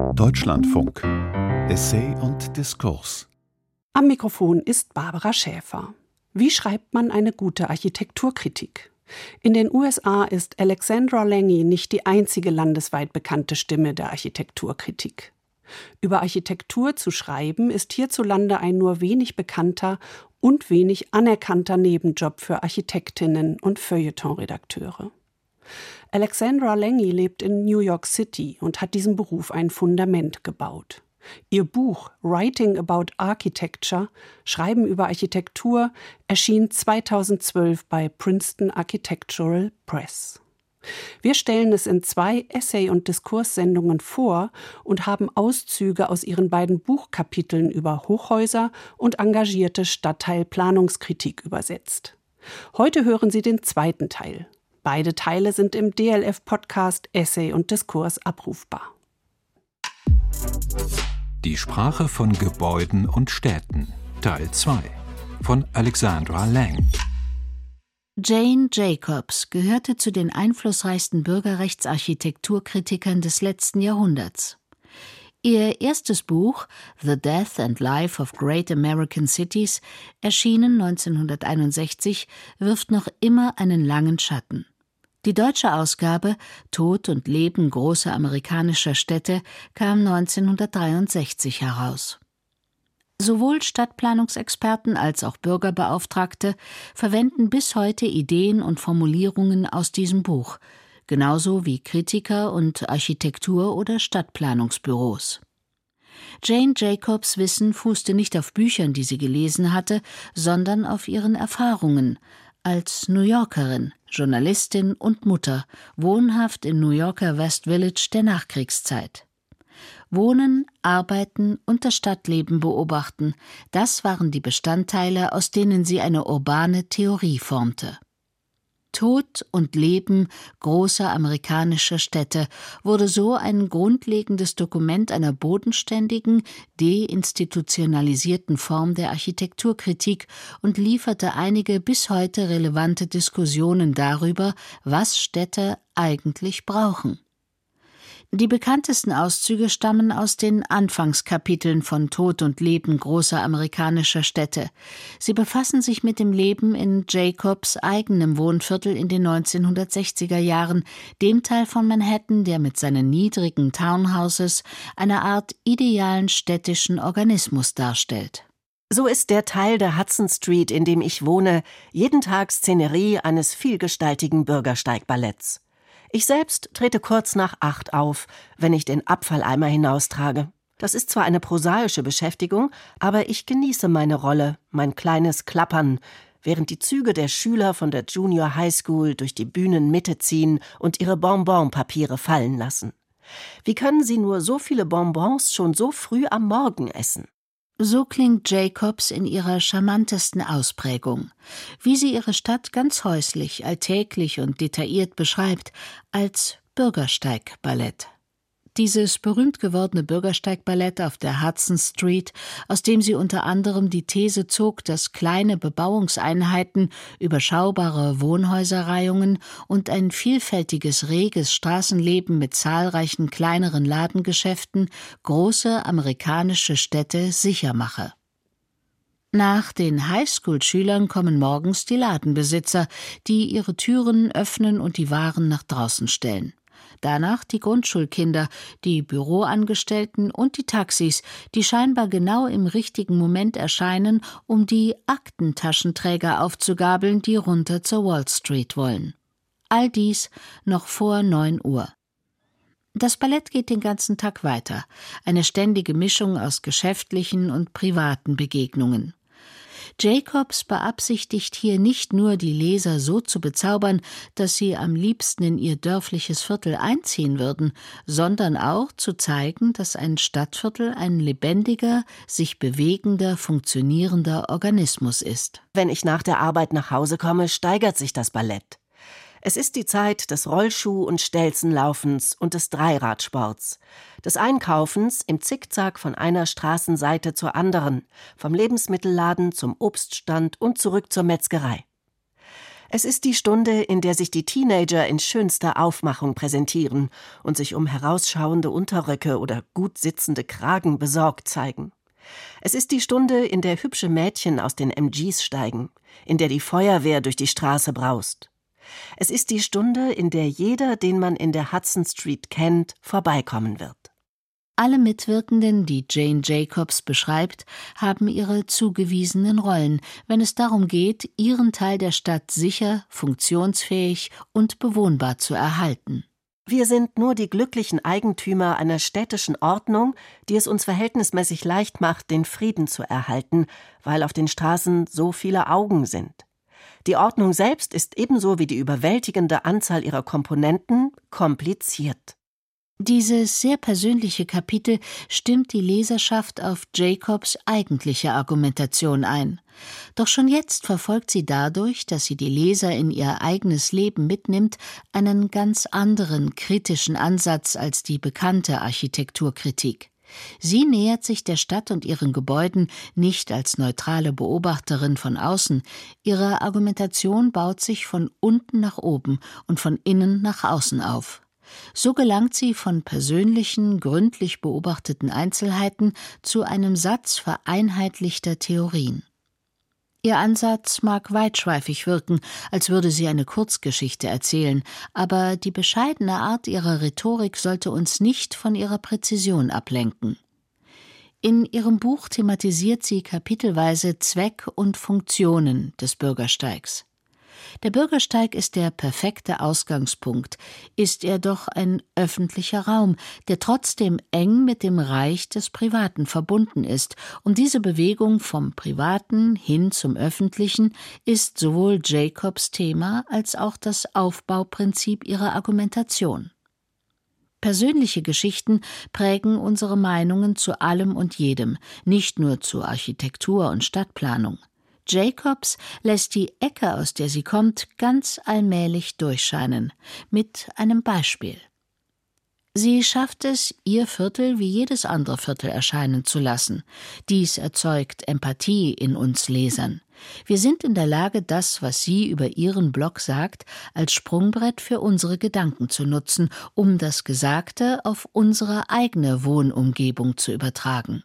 Deutschlandfunk Essay und Diskurs Am Mikrofon ist Barbara Schäfer. Wie schreibt man eine gute Architekturkritik? In den USA ist Alexandra Lange nicht die einzige landesweit bekannte Stimme der Architekturkritik. Über Architektur zu schreiben ist hierzulande ein nur wenig bekannter und wenig anerkannter Nebenjob für Architektinnen und Feuilletonredakteure. Alexandra Lange lebt in New York City und hat diesem Beruf ein Fundament gebaut. Ihr Buch Writing About Architecture, Schreiben über Architektur, erschien 2012 bei Princeton Architectural Press. Wir stellen es in zwei Essay- und Diskurssendungen vor und haben Auszüge aus ihren beiden Buchkapiteln über Hochhäuser und engagierte Stadtteilplanungskritik übersetzt. Heute hören Sie den zweiten Teil. Beide Teile sind im DLF-Podcast Essay und Diskurs abrufbar. Die Sprache von Gebäuden und Städten Teil 2 von Alexandra Lang Jane Jacobs gehörte zu den einflussreichsten Bürgerrechtsarchitekturkritikern des letzten Jahrhunderts. Ihr erstes Buch The Death and Life of Great American Cities, erschienen 1961, wirft noch immer einen langen Schatten. Die deutsche Ausgabe Tod und Leben großer amerikanischer Städte kam 1963 heraus. Sowohl Stadtplanungsexperten als auch Bürgerbeauftragte verwenden bis heute Ideen und Formulierungen aus diesem Buch, genauso wie Kritiker und Architektur- oder Stadtplanungsbüros. Jane Jacobs Wissen fußte nicht auf Büchern, die sie gelesen hatte, sondern auf ihren Erfahrungen als New Yorkerin, Journalistin und Mutter, wohnhaft in New Yorker West Village der Nachkriegszeit. Wohnen, Arbeiten und das Stadtleben beobachten, das waren die Bestandteile, aus denen sie eine urbane Theorie formte. Tod und Leben großer amerikanischer Städte wurde so ein grundlegendes Dokument einer bodenständigen, deinstitutionalisierten Form der Architekturkritik und lieferte einige bis heute relevante Diskussionen darüber, was Städte eigentlich brauchen. Die bekanntesten Auszüge stammen aus den Anfangskapiteln von Tod und Leben großer amerikanischer Städte. Sie befassen sich mit dem Leben in Jacobs eigenem Wohnviertel in den 1960er Jahren, dem Teil von Manhattan, der mit seinen niedrigen Townhouses eine Art idealen städtischen Organismus darstellt. So ist der Teil der Hudson Street, in dem ich wohne, jeden Tag Szenerie eines vielgestaltigen Bürgersteigballetts. Ich selbst trete kurz nach acht auf, wenn ich den Abfalleimer hinaustrage. Das ist zwar eine prosaische Beschäftigung, aber ich genieße meine Rolle, mein kleines Klappern, während die Züge der Schüler von der Junior High School durch die Bühnenmitte ziehen und ihre Bonbonpapiere fallen lassen. Wie können sie nur so viele Bonbons schon so früh am Morgen essen? So klingt Jacobs in ihrer charmantesten Ausprägung, wie sie ihre Stadt ganz häuslich, alltäglich und detailliert beschreibt, als Bürgersteigballett dieses berühmt gewordene Bürgersteigballett auf der Hudson Street, aus dem sie unter anderem die These zog, dass kleine Bebauungseinheiten, überschaubare Wohnhäuserreihungen und ein vielfältiges reges Straßenleben mit zahlreichen kleineren Ladengeschäften große amerikanische Städte sicher mache. Nach den Highschool-Schülern kommen morgens die Ladenbesitzer, die ihre Türen öffnen und die Waren nach draußen stellen danach die Grundschulkinder, die Büroangestellten und die Taxis, die scheinbar genau im richtigen Moment erscheinen, um die Aktentaschenträger aufzugabeln, die runter zur Wall Street wollen. All dies noch vor neun Uhr. Das Ballett geht den ganzen Tag weiter, eine ständige Mischung aus geschäftlichen und privaten Begegnungen. Jacobs beabsichtigt hier nicht nur, die Leser so zu bezaubern, dass sie am liebsten in ihr dörfliches Viertel einziehen würden, sondern auch zu zeigen, dass ein Stadtviertel ein lebendiger, sich bewegender, funktionierender Organismus ist. Wenn ich nach der Arbeit nach Hause komme, steigert sich das Ballett. Es ist die Zeit des Rollschuh- und Stelzenlaufens und des Dreiradsports, des Einkaufens im Zickzack von einer Straßenseite zur anderen, vom Lebensmittelladen zum Obststand und zurück zur Metzgerei. Es ist die Stunde, in der sich die Teenager in schönster Aufmachung präsentieren und sich um herausschauende Unterröcke oder gut sitzende Kragen besorgt zeigen. Es ist die Stunde, in der hübsche Mädchen aus den MGs steigen, in der die Feuerwehr durch die Straße braust. Es ist die Stunde, in der jeder, den man in der Hudson Street kennt, vorbeikommen wird. Alle Mitwirkenden, die Jane Jacobs beschreibt, haben ihre zugewiesenen Rollen, wenn es darum geht, ihren Teil der Stadt sicher, funktionsfähig und bewohnbar zu erhalten. Wir sind nur die glücklichen Eigentümer einer städtischen Ordnung, die es uns verhältnismäßig leicht macht, den Frieden zu erhalten, weil auf den Straßen so viele Augen sind. Die Ordnung selbst ist ebenso wie die überwältigende Anzahl ihrer Komponenten kompliziert. Dieses sehr persönliche Kapitel stimmt die Leserschaft auf Jacobs eigentliche Argumentation ein. Doch schon jetzt verfolgt sie dadurch, dass sie die Leser in ihr eigenes Leben mitnimmt, einen ganz anderen kritischen Ansatz als die bekannte Architekturkritik. Sie nähert sich der Stadt und ihren Gebäuden nicht als neutrale Beobachterin von außen, ihre Argumentation baut sich von unten nach oben und von innen nach außen auf. So gelangt sie von persönlichen, gründlich beobachteten Einzelheiten zu einem Satz vereinheitlichter Theorien. Ihr Ansatz mag weitschweifig wirken, als würde sie eine Kurzgeschichte erzählen, aber die bescheidene Art ihrer Rhetorik sollte uns nicht von ihrer Präzision ablenken. In ihrem Buch thematisiert sie kapitelweise Zweck und Funktionen des Bürgersteigs. Der Bürgersteig ist der perfekte Ausgangspunkt, ist er doch ein öffentlicher Raum, der trotzdem eng mit dem Reich des Privaten verbunden ist, und diese Bewegung vom Privaten hin zum Öffentlichen ist sowohl Jacobs Thema als auch das Aufbauprinzip ihrer Argumentation. Persönliche Geschichten prägen unsere Meinungen zu allem und jedem, nicht nur zu Architektur und Stadtplanung. Jacobs lässt die Ecke, aus der sie kommt, ganz allmählich durchscheinen, mit einem Beispiel. Sie schafft es, ihr Viertel wie jedes andere Viertel erscheinen zu lassen. Dies erzeugt Empathie in uns Lesern. Wir sind in der Lage, das, was sie über ihren Blog sagt, als Sprungbrett für unsere Gedanken zu nutzen, um das Gesagte auf unsere eigene Wohnumgebung zu übertragen.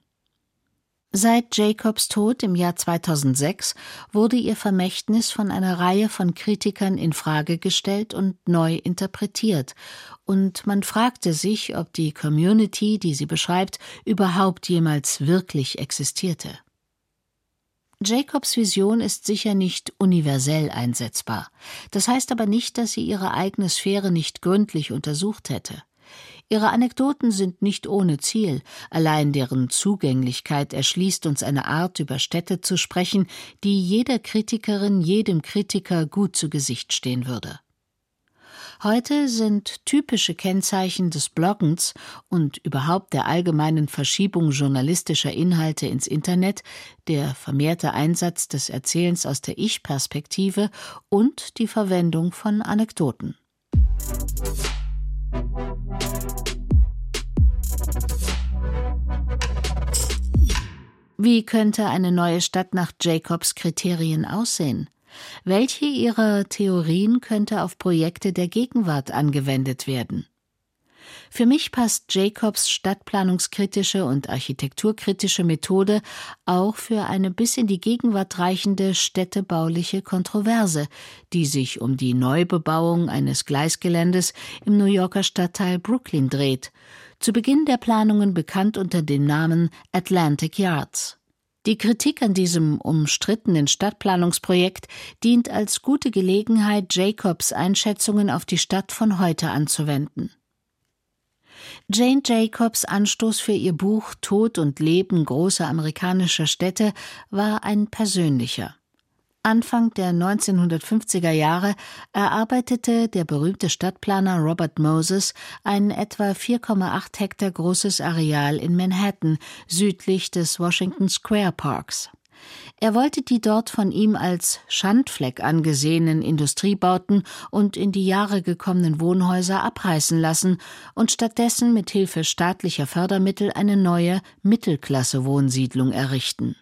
Seit Jacobs Tod im Jahr 2006 wurde ihr Vermächtnis von einer Reihe von Kritikern in Frage gestellt und neu interpretiert, und man fragte sich, ob die Community, die sie beschreibt, überhaupt jemals wirklich existierte. Jacobs Vision ist sicher nicht universell einsetzbar. Das heißt aber nicht, dass sie ihre eigene Sphäre nicht gründlich untersucht hätte. Ihre Anekdoten sind nicht ohne Ziel, allein deren Zugänglichkeit erschließt uns eine Art, über Städte zu sprechen, die jeder Kritikerin, jedem Kritiker gut zu Gesicht stehen würde. Heute sind typische Kennzeichen des Bloggens und überhaupt der allgemeinen Verschiebung journalistischer Inhalte ins Internet der vermehrte Einsatz des Erzählens aus der Ich-Perspektive und die Verwendung von Anekdoten. Wie könnte eine neue Stadt nach Jacobs Kriterien aussehen? Welche ihrer Theorien könnte auf Projekte der Gegenwart angewendet werden? Für mich passt Jacobs stadtplanungskritische und architekturkritische Methode auch für eine bis in die Gegenwart reichende städtebauliche Kontroverse, die sich um die Neubebauung eines Gleisgeländes im New Yorker Stadtteil Brooklyn dreht, zu Beginn der Planungen bekannt unter dem Namen Atlantic Yards. Die Kritik an diesem umstrittenen Stadtplanungsprojekt dient als gute Gelegenheit, Jacobs Einschätzungen auf die Stadt von heute anzuwenden. Jane Jacobs Anstoß für ihr Buch Tod und Leben großer amerikanischer Städte war ein persönlicher. Anfang der 1950er Jahre erarbeitete der berühmte Stadtplaner Robert Moses ein etwa 4,8 Hektar großes Areal in Manhattan südlich des Washington Square Parks. Er wollte die dort von ihm als Schandfleck angesehenen Industriebauten und in die Jahre gekommenen Wohnhäuser abreißen lassen und stattdessen mit Hilfe staatlicher Fördermittel eine neue Mittelklasse-Wohnsiedlung errichten.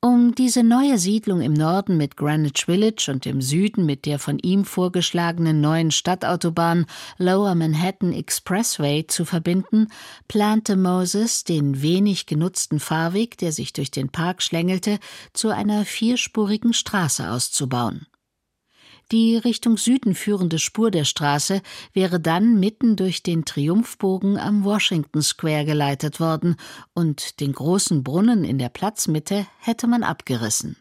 Um diese neue Siedlung im Norden mit Greenwich Village und im Süden mit der von ihm vorgeschlagenen neuen Stadtautobahn Lower Manhattan Expressway zu verbinden, plante Moses, den wenig genutzten Fahrweg, der sich durch den Park schlängelte, zu einer vierspurigen Straße auszubauen. Die Richtung Süden führende Spur der Straße wäre dann mitten durch den Triumphbogen am Washington Square geleitet worden und den großen Brunnen in der Platzmitte hätte man abgerissen.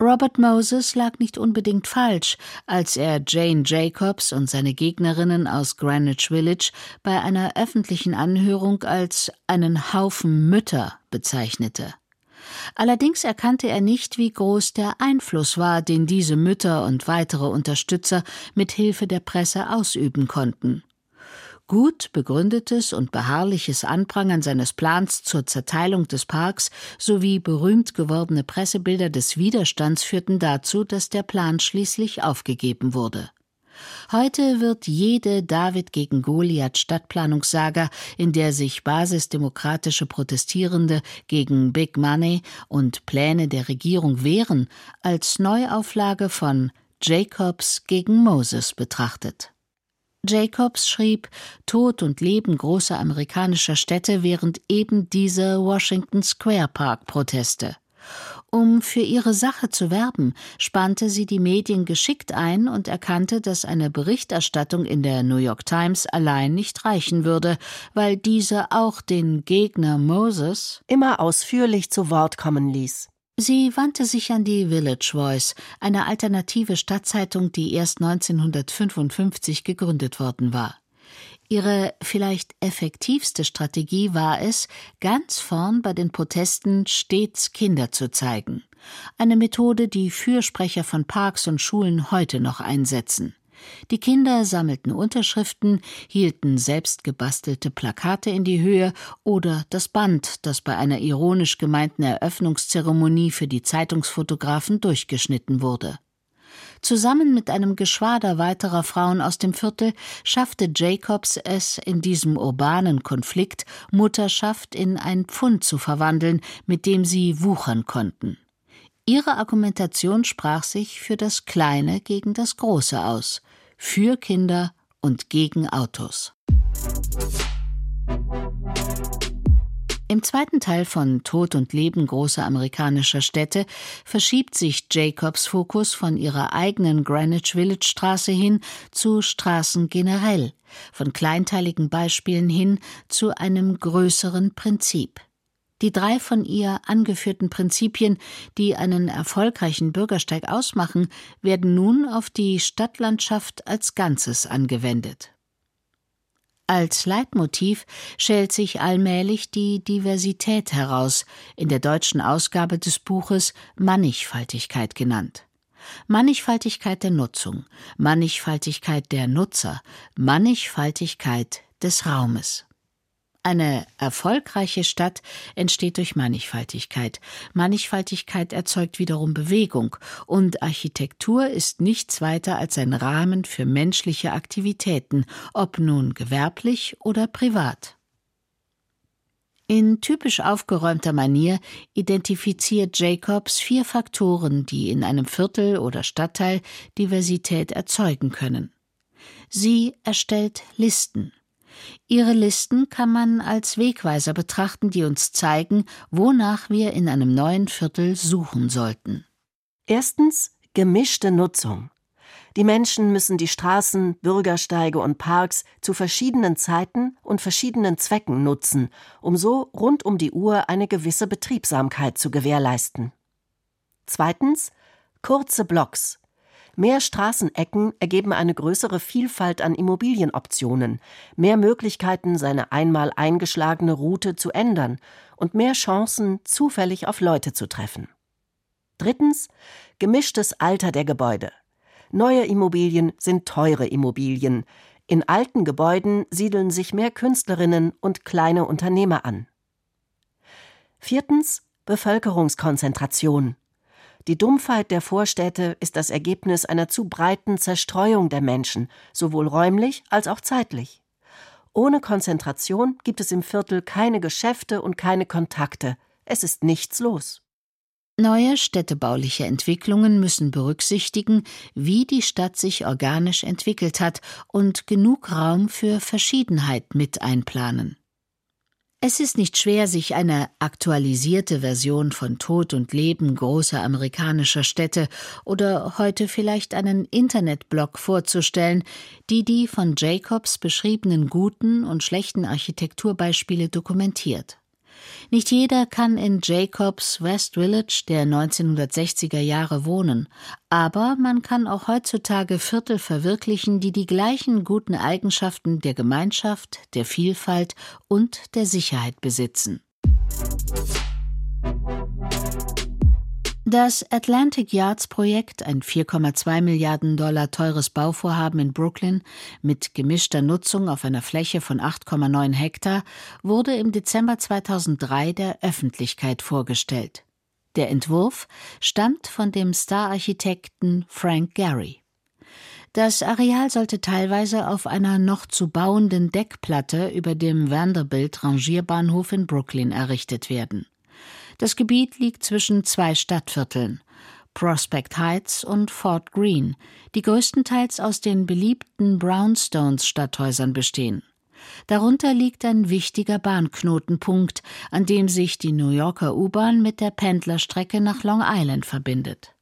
Robert Moses lag nicht unbedingt falsch, als er Jane Jacobs und seine Gegnerinnen aus Greenwich Village bei einer öffentlichen Anhörung als einen Haufen Mütter bezeichnete. Allerdings erkannte er nicht, wie groß der Einfluss war, den diese Mütter und weitere Unterstützer mit Hilfe der Presse ausüben konnten. Gut begründetes und beharrliches Anprangern seines Plans zur Zerteilung des Parks sowie berühmt gewordene Pressebilder des Widerstands führten dazu, dass der Plan schließlich aufgegeben wurde. Heute wird jede David gegen Goliath Stadtplanungssaga, in der sich basisdemokratische Protestierende gegen Big Money und Pläne der Regierung wehren, als Neuauflage von Jacobs gegen Moses betrachtet. Jacobs schrieb Tod und Leben großer amerikanischer Städte während eben dieser Washington Square Park Proteste. Um für ihre Sache zu werben, spannte sie die Medien geschickt ein und erkannte, dass eine Berichterstattung in der New York Times allein nicht reichen würde, weil diese auch den Gegner Moses immer ausführlich zu Wort kommen ließ. Sie wandte sich an die Village Voice, eine alternative Stadtzeitung, die erst 1955 gegründet worden war. Ihre vielleicht effektivste Strategie war es, ganz vorn bei den Protesten stets Kinder zu zeigen. Eine Methode, die Fürsprecher von Parks und Schulen heute noch einsetzen. Die Kinder sammelten Unterschriften, hielten selbst gebastelte Plakate in die Höhe oder das Band, das bei einer ironisch gemeinten Eröffnungszeremonie für die Zeitungsfotografen durchgeschnitten wurde. Zusammen mit einem Geschwader weiterer Frauen aus dem Viertel schaffte Jacobs es in diesem urbanen Konflikt, Mutterschaft in ein Pfund zu verwandeln, mit dem sie wuchern konnten. Ihre Argumentation sprach sich für das Kleine gegen das Große aus, für Kinder und gegen Autos. Im zweiten Teil von Tod und Leben großer amerikanischer Städte verschiebt sich Jacobs Fokus von ihrer eigenen Greenwich Village Straße hin zu Straßen generell, von kleinteiligen Beispielen hin zu einem größeren Prinzip. Die drei von ihr angeführten Prinzipien, die einen erfolgreichen Bürgersteig ausmachen, werden nun auf die Stadtlandschaft als Ganzes angewendet. Als Leitmotiv schält sich allmählich die Diversität heraus, in der deutschen Ausgabe des Buches Mannigfaltigkeit genannt. Mannigfaltigkeit der Nutzung, Mannigfaltigkeit der Nutzer, Mannigfaltigkeit des Raumes. Eine erfolgreiche Stadt entsteht durch Mannigfaltigkeit. Mannigfaltigkeit erzeugt wiederum Bewegung, und Architektur ist nichts weiter als ein Rahmen für menschliche Aktivitäten, ob nun gewerblich oder privat. In typisch aufgeräumter Manier identifiziert Jacobs vier Faktoren, die in einem Viertel oder Stadtteil Diversität erzeugen können. Sie erstellt Listen. Ihre Listen kann man als Wegweiser betrachten, die uns zeigen, wonach wir in einem neuen Viertel suchen sollten. Erstens gemischte Nutzung. Die Menschen müssen die Straßen, Bürgersteige und Parks zu verschiedenen Zeiten und verschiedenen Zwecken nutzen, um so rund um die Uhr eine gewisse Betriebsamkeit zu gewährleisten. Zweitens kurze Blocks. Mehr Straßenecken ergeben eine größere Vielfalt an Immobilienoptionen, mehr Möglichkeiten, seine einmal eingeschlagene Route zu ändern und mehr Chancen, zufällig auf Leute zu treffen. Drittens gemischtes Alter der Gebäude. Neue Immobilien sind teure Immobilien. In alten Gebäuden siedeln sich mehr Künstlerinnen und kleine Unternehmer an. Viertens Bevölkerungskonzentration. Die Dumpfheit der Vorstädte ist das Ergebnis einer zu breiten Zerstreuung der Menschen, sowohl räumlich als auch zeitlich. Ohne Konzentration gibt es im Viertel keine Geschäfte und keine Kontakte. Es ist nichts los. Neue städtebauliche Entwicklungen müssen berücksichtigen, wie die Stadt sich organisch entwickelt hat und genug Raum für Verschiedenheit mit einplanen. Es ist nicht schwer, sich eine aktualisierte Version von Tod und Leben großer amerikanischer Städte oder heute vielleicht einen Internetblog vorzustellen, die die von Jacobs beschriebenen guten und schlechten Architekturbeispiele dokumentiert. Nicht jeder kann in Jacobs West Village der 1960er Jahre wohnen, aber man kann auch heutzutage Viertel verwirklichen, die die gleichen guten Eigenschaften der Gemeinschaft, der Vielfalt und der Sicherheit besitzen. Das Atlantic Yards Projekt, ein 4,2 Milliarden Dollar teures Bauvorhaben in Brooklyn mit gemischter Nutzung auf einer Fläche von 8,9 Hektar, wurde im Dezember 2003 der Öffentlichkeit vorgestellt. Der Entwurf stammt von dem Star-Architekten Frank Gehry. Das Areal sollte teilweise auf einer noch zu bauenden Deckplatte über dem Vanderbilt Rangierbahnhof in Brooklyn errichtet werden. Das Gebiet liegt zwischen zwei Stadtvierteln, Prospect Heights und Fort Greene, die größtenteils aus den beliebten Brownstones-Stadthäusern bestehen. Darunter liegt ein wichtiger Bahnknotenpunkt, an dem sich die New Yorker U-Bahn mit der Pendlerstrecke nach Long Island verbindet.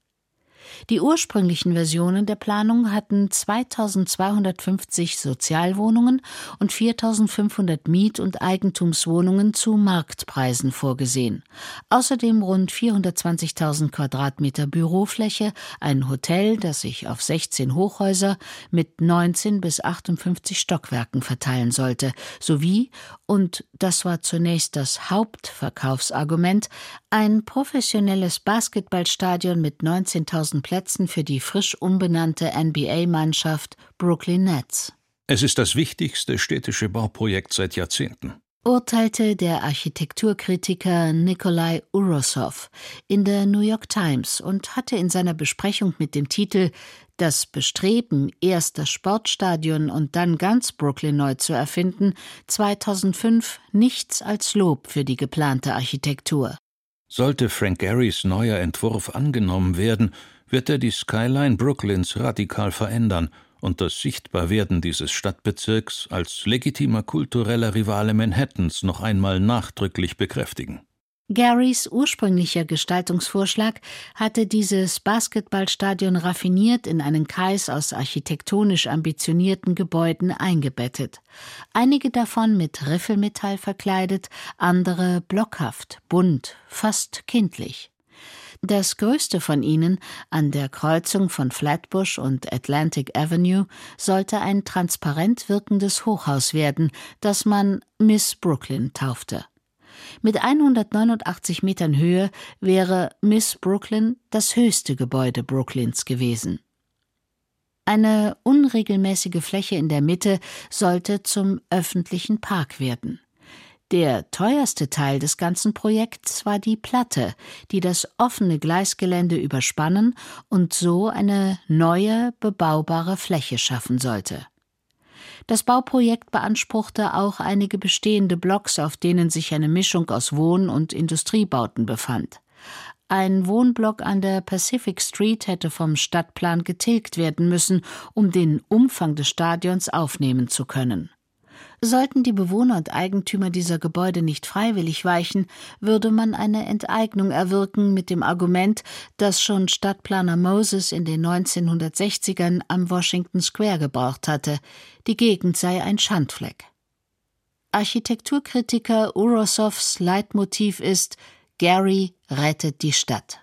Die ursprünglichen Versionen der Planung hatten 2250 Sozialwohnungen und 4500 Miet- und Eigentumswohnungen zu Marktpreisen vorgesehen. Außerdem rund 420.000 Quadratmeter Bürofläche, ein Hotel, das sich auf 16 Hochhäuser mit 19 bis 58 Stockwerken verteilen sollte, sowie, und das war zunächst das Hauptverkaufsargument, ein professionelles Basketballstadion mit 19.000 Plätzen für die frisch umbenannte NBA-Mannschaft Brooklyn Nets. Es ist das wichtigste städtische Bauprojekt seit Jahrzehnten urteilte der Architekturkritiker Nikolai Urosov in der New York Times und hatte in seiner Besprechung mit dem Titel Das Bestreben, erst das Sportstadion und dann ganz Brooklyn neu zu erfinden, 2005 nichts als Lob für die geplante Architektur. Sollte Frank Garys neuer Entwurf angenommen werden, wird er die Skyline Brooklyns radikal verändern und das Sichtbarwerden dieses Stadtbezirks als legitimer kultureller Rivale Manhattans noch einmal nachdrücklich bekräftigen. Garys ursprünglicher Gestaltungsvorschlag hatte dieses Basketballstadion raffiniert in einen Kreis aus architektonisch ambitionierten Gebäuden eingebettet. Einige davon mit Riffelmetall verkleidet, andere blockhaft, bunt, fast kindlich. Das größte von ihnen, an der Kreuzung von Flatbush und Atlantic Avenue, sollte ein transparent wirkendes Hochhaus werden, das man Miss Brooklyn taufte. Mit 189 Metern Höhe wäre Miss Brooklyn das höchste Gebäude Brooklyns gewesen. Eine unregelmäßige Fläche in der Mitte sollte zum öffentlichen Park werden. Der teuerste Teil des ganzen Projekts war die Platte, die das offene Gleisgelände überspannen und so eine neue bebaubare Fläche schaffen sollte. Das Bauprojekt beanspruchte auch einige bestehende Blocks, auf denen sich eine Mischung aus Wohn- und Industriebauten befand. Ein Wohnblock an der Pacific Street hätte vom Stadtplan getilgt werden müssen, um den Umfang des Stadions aufnehmen zu können. Sollten die Bewohner und Eigentümer dieser Gebäude nicht freiwillig weichen, würde man eine Enteignung erwirken mit dem Argument, das schon Stadtplaner Moses in den 1960ern am Washington Square gebraucht hatte, die Gegend sei ein Schandfleck. Architekturkritiker Urosovs Leitmotiv ist Gary rettet die Stadt.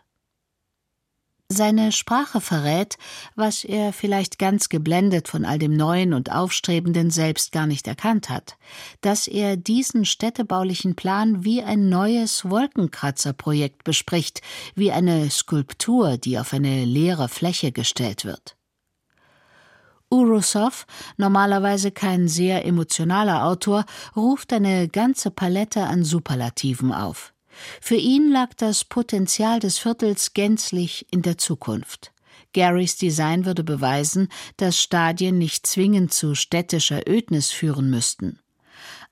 Seine Sprache verrät, was er vielleicht ganz geblendet von all dem Neuen und Aufstrebenden selbst gar nicht erkannt hat, dass er diesen städtebaulichen Plan wie ein neues Wolkenkratzerprojekt bespricht, wie eine Skulptur, die auf eine leere Fläche gestellt wird. Urusov, normalerweise kein sehr emotionaler Autor, ruft eine ganze Palette an Superlativen auf. Für ihn lag das Potenzial des Viertels gänzlich in der Zukunft. Garys Design würde beweisen, dass Stadien nicht zwingend zu städtischer Ödnis führen müssten.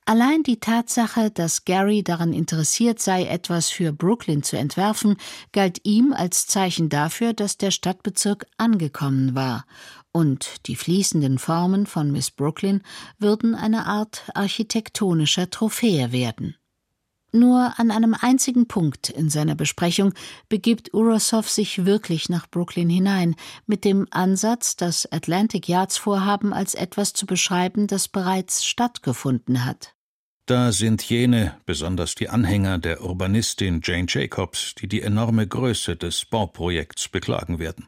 Allein die Tatsache, dass Gary daran interessiert sei, etwas für Brooklyn zu entwerfen, galt ihm als Zeichen dafür, dass der Stadtbezirk angekommen war, und die fließenden Formen von Miss Brooklyn würden eine Art architektonischer Trophäe werden. Nur an einem einzigen Punkt in seiner Besprechung begibt Urosov sich wirklich nach Brooklyn hinein, mit dem Ansatz, das Atlantic Yards Vorhaben als etwas zu beschreiben, das bereits stattgefunden hat. Da sind jene, besonders die Anhänger der Urbanistin Jane Jacobs, die die enorme Größe des Bauprojekts beklagen werden.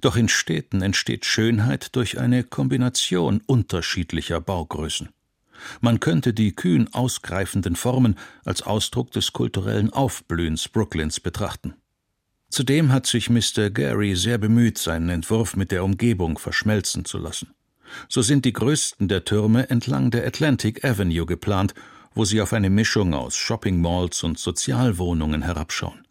Doch in Städten entsteht Schönheit durch eine Kombination unterschiedlicher Baugrößen. Man könnte die kühn ausgreifenden Formen als Ausdruck des kulturellen Aufblühens Brooklyns betrachten. Zudem hat sich Mr. Gary sehr bemüht, seinen Entwurf mit der Umgebung verschmelzen zu lassen. So sind die größten der Türme entlang der Atlantic Avenue geplant, wo sie auf eine Mischung aus Shopping Malls und Sozialwohnungen herabschauen.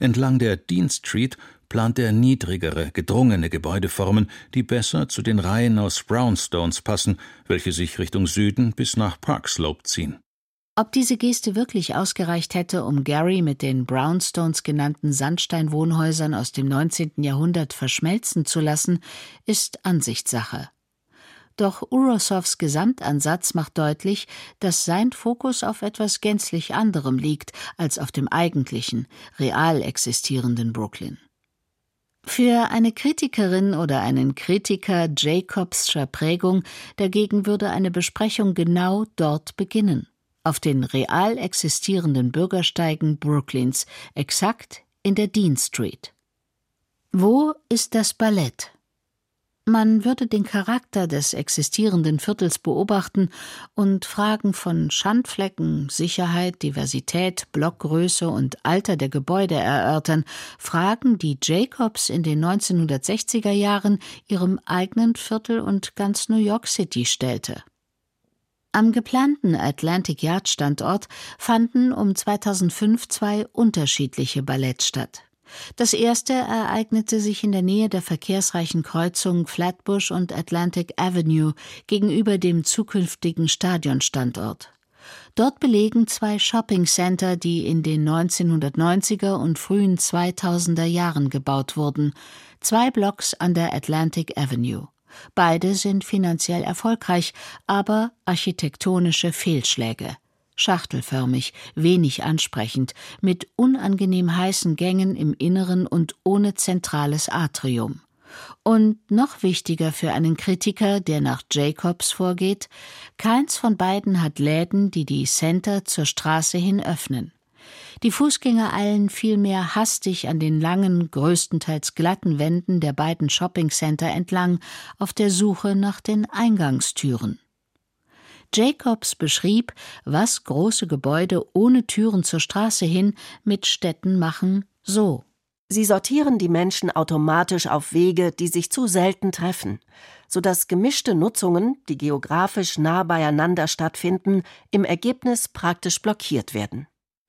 Entlang der Dean Street plant er niedrigere, gedrungene Gebäudeformen, die besser zu den Reihen aus Brownstones passen, welche sich Richtung Süden bis nach Park Slope ziehen. Ob diese Geste wirklich ausgereicht hätte, um Gary mit den Brownstones genannten Sandsteinwohnhäusern aus dem 19. Jahrhundert verschmelzen zu lassen, ist Ansichtssache. Doch Urosovs Gesamtansatz macht deutlich, dass sein Fokus auf etwas gänzlich anderem liegt als auf dem eigentlichen, real existierenden Brooklyn. Für eine Kritikerin oder einen Kritiker Jacobscher Prägung dagegen würde eine Besprechung genau dort beginnen, auf den real existierenden Bürgersteigen Brooklyns, exakt in der Dean Street. Wo ist das Ballett? Man würde den Charakter des existierenden Viertels beobachten und Fragen von Schandflecken, Sicherheit, Diversität, Blockgröße und Alter der Gebäude erörtern, Fragen, die Jacobs in den 1960er Jahren ihrem eigenen Viertel und ganz New York City stellte. Am geplanten Atlantic Yard Standort fanden um 2005 zwei unterschiedliche Balletts statt. Das erste ereignete sich in der Nähe der verkehrsreichen Kreuzung Flatbush und Atlantic Avenue gegenüber dem zukünftigen Stadionstandort. Dort belegen zwei Shopping-Center, die in den 1990er und frühen 2000er Jahren gebaut wurden, zwei Blocks an der Atlantic Avenue. Beide sind finanziell erfolgreich, aber architektonische Fehlschläge schachtelförmig, wenig ansprechend, mit unangenehm heißen Gängen im Inneren und ohne zentrales Atrium. Und noch wichtiger für einen Kritiker, der nach Jacobs vorgeht, keins von beiden hat Läden, die die Center zur Straße hin öffnen. Die Fußgänger eilen vielmehr hastig an den langen, größtenteils glatten Wänden der beiden Shoppingcenter entlang, auf der Suche nach den Eingangstüren. Jacobs beschrieb, was große Gebäude ohne Türen zur Straße hin mit Städten machen, so. Sie sortieren die Menschen automatisch auf Wege, die sich zu selten treffen, sodass gemischte Nutzungen, die geografisch nah beieinander stattfinden, im Ergebnis praktisch blockiert werden.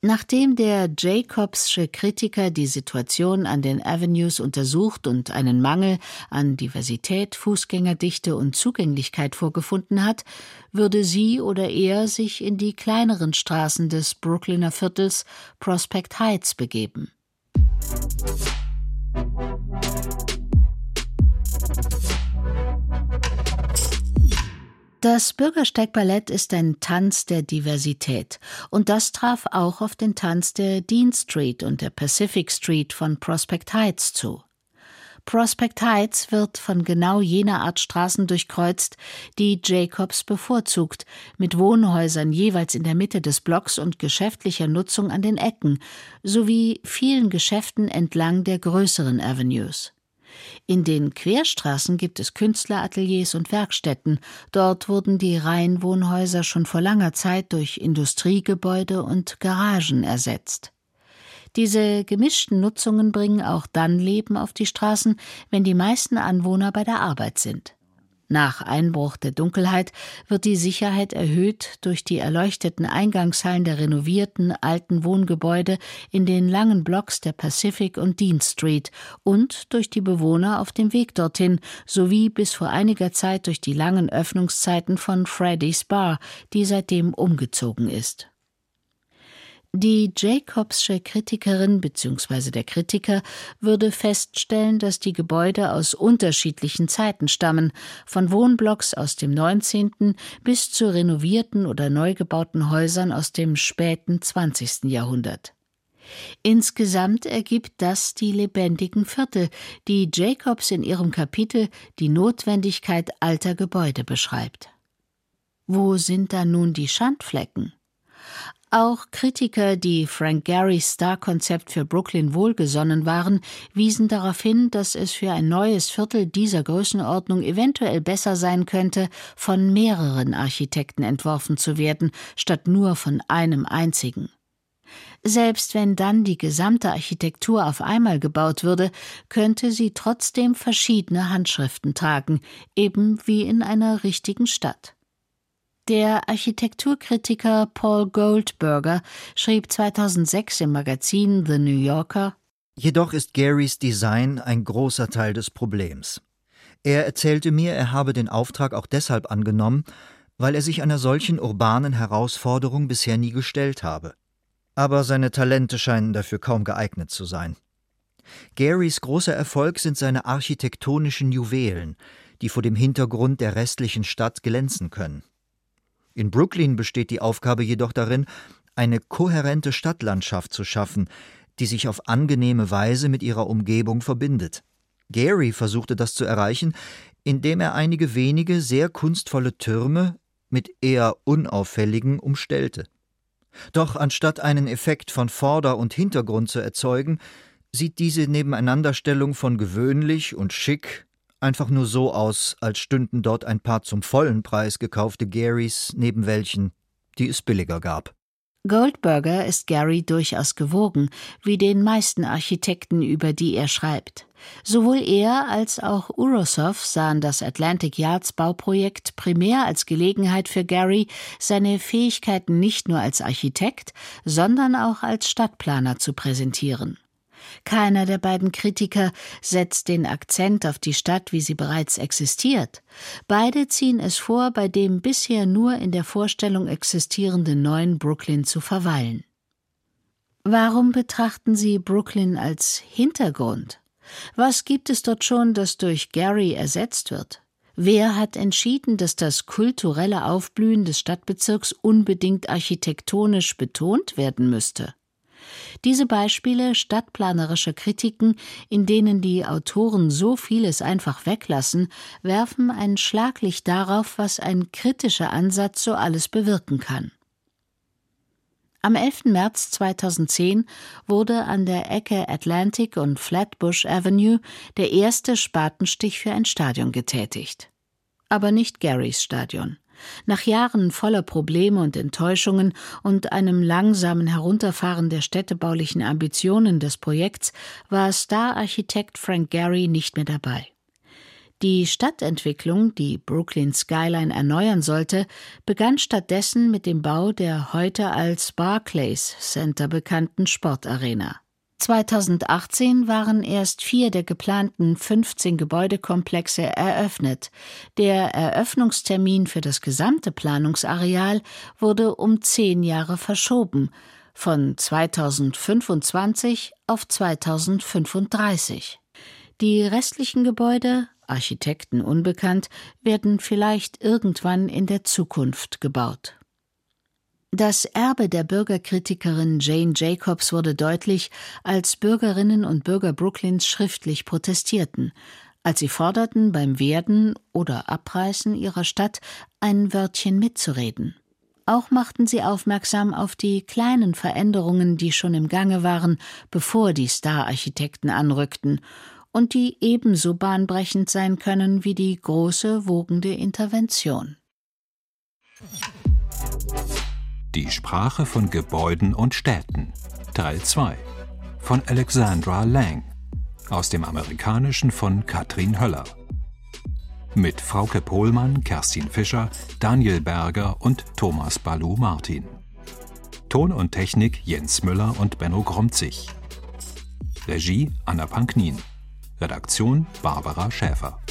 Nachdem der Jacobsche Kritiker die Situation an den Avenues untersucht und einen Mangel an Diversität, Fußgängerdichte und Zugänglichkeit vorgefunden hat, würde sie oder er sich in die kleineren Straßen des Brooklyner Viertels Prospect Heights begeben. Das Bürgersteigballett ist ein Tanz der Diversität, und das traf auch auf den Tanz der Dean Street und der Pacific Street von Prospect Heights zu. Prospect Heights wird von genau jener Art Straßen durchkreuzt, die Jacobs bevorzugt, mit Wohnhäusern jeweils in der Mitte des Blocks und geschäftlicher Nutzung an den Ecken, sowie vielen Geschäften entlang der größeren Avenues. In den Querstraßen gibt es Künstlerateliers und Werkstätten. Dort wurden die Reihenwohnhäuser schon vor langer Zeit durch Industriegebäude und Garagen ersetzt. Diese gemischten Nutzungen bringen auch dann Leben auf die Straßen, wenn die meisten Anwohner bei der Arbeit sind. Nach Einbruch der Dunkelheit wird die Sicherheit erhöht durch die erleuchteten Eingangshallen der renovierten alten Wohngebäude in den langen Blocks der Pacific und Dean Street und durch die Bewohner auf dem Weg dorthin sowie bis vor einiger Zeit durch die langen Öffnungszeiten von Freddy's Bar, die seitdem umgezogen ist. Die Jacobsche Kritikerin bzw. der Kritiker würde feststellen, dass die Gebäude aus unterschiedlichen Zeiten stammen, von Wohnblocks aus dem 19. bis zu renovierten oder neu gebauten Häusern aus dem späten 20. Jahrhundert. Insgesamt ergibt das die lebendigen Viertel, die Jacobs in ihrem Kapitel Die Notwendigkeit alter Gebäude beschreibt. Wo sind da nun die Schandflecken? Auch Kritiker, die Frank Garys Star-Konzept für Brooklyn wohlgesonnen waren, wiesen darauf hin, dass es für ein neues Viertel dieser Größenordnung eventuell besser sein könnte, von mehreren Architekten entworfen zu werden, statt nur von einem einzigen. Selbst wenn dann die gesamte Architektur auf einmal gebaut würde, könnte sie trotzdem verschiedene Handschriften tragen, eben wie in einer richtigen Stadt. Der Architekturkritiker Paul Goldberger schrieb 2006 im Magazin The New Yorker Jedoch ist Garys Design ein großer Teil des Problems. Er erzählte mir, er habe den Auftrag auch deshalb angenommen, weil er sich einer solchen urbanen Herausforderung bisher nie gestellt habe. Aber seine Talente scheinen dafür kaum geeignet zu sein. Garys großer Erfolg sind seine architektonischen Juwelen, die vor dem Hintergrund der restlichen Stadt glänzen können. In Brooklyn besteht die Aufgabe jedoch darin, eine kohärente Stadtlandschaft zu schaffen, die sich auf angenehme Weise mit ihrer Umgebung verbindet. Gary versuchte das zu erreichen, indem er einige wenige sehr kunstvolle Türme mit eher unauffälligen umstellte. Doch anstatt einen Effekt von Vorder- und Hintergrund zu erzeugen, sieht diese Nebeneinanderstellung von gewöhnlich und schick einfach nur so aus, als stünden dort ein paar zum vollen Preis gekaufte Garys neben welchen, die es billiger gab. Goldberger ist Gary durchaus gewogen, wie den meisten Architekten, über die er schreibt. Sowohl er als auch Urosov sahen das Atlantic Yards Bauprojekt primär als Gelegenheit für Gary, seine Fähigkeiten nicht nur als Architekt, sondern auch als Stadtplaner zu präsentieren. Keiner der beiden Kritiker setzt den Akzent auf die Stadt, wie sie bereits existiert. Beide ziehen es vor, bei dem bisher nur in der Vorstellung existierenden neuen Brooklyn zu verweilen. Warum betrachten Sie Brooklyn als Hintergrund? Was gibt es dort schon, das durch Gary ersetzt wird? Wer hat entschieden, dass das kulturelle Aufblühen des Stadtbezirks unbedingt architektonisch betont werden müsste? Diese Beispiele stadtplanerischer Kritiken, in denen die Autoren so vieles einfach weglassen, werfen ein Schlaglicht darauf, was ein kritischer Ansatz so alles bewirken kann. Am 11. März 2010 wurde an der Ecke Atlantic und Flatbush Avenue der erste Spatenstich für ein Stadion getätigt. Aber nicht Garys Stadion. Nach Jahren voller Probleme und Enttäuschungen und einem langsamen Herunterfahren der städtebaulichen Ambitionen des Projekts war Star-Architekt Frank Gehry nicht mehr dabei. Die Stadtentwicklung, die Brooklyn Skyline erneuern sollte, begann stattdessen mit dem Bau der heute als Barclays Center bekannten Sportarena. 2018 waren erst vier der geplanten 15 Gebäudekomplexe eröffnet. Der Eröffnungstermin für das gesamte Planungsareal wurde um zehn Jahre verschoben, von 2025 auf 2035. Die restlichen Gebäude, Architekten unbekannt, werden vielleicht irgendwann in der Zukunft gebaut. Das Erbe der Bürgerkritikerin Jane Jacobs wurde deutlich, als Bürgerinnen und Bürger Brooklyns schriftlich protestierten, als sie forderten, beim Werden oder Abreißen ihrer Stadt ein Wörtchen mitzureden. Auch machten sie aufmerksam auf die kleinen Veränderungen, die schon im Gange waren, bevor die Star-Architekten anrückten und die ebenso bahnbrechend sein können wie die große, wogende Intervention. Die Sprache von Gebäuden und Städten Teil 2 von Alexandra Lang aus dem Amerikanischen von Katrin Höller Mit Frauke Pohlmann, Kerstin Fischer, Daniel Berger und Thomas Balu Martin. Ton und Technik Jens Müller und Benno Gromzig. Regie Anna Panknin. Redaktion Barbara Schäfer.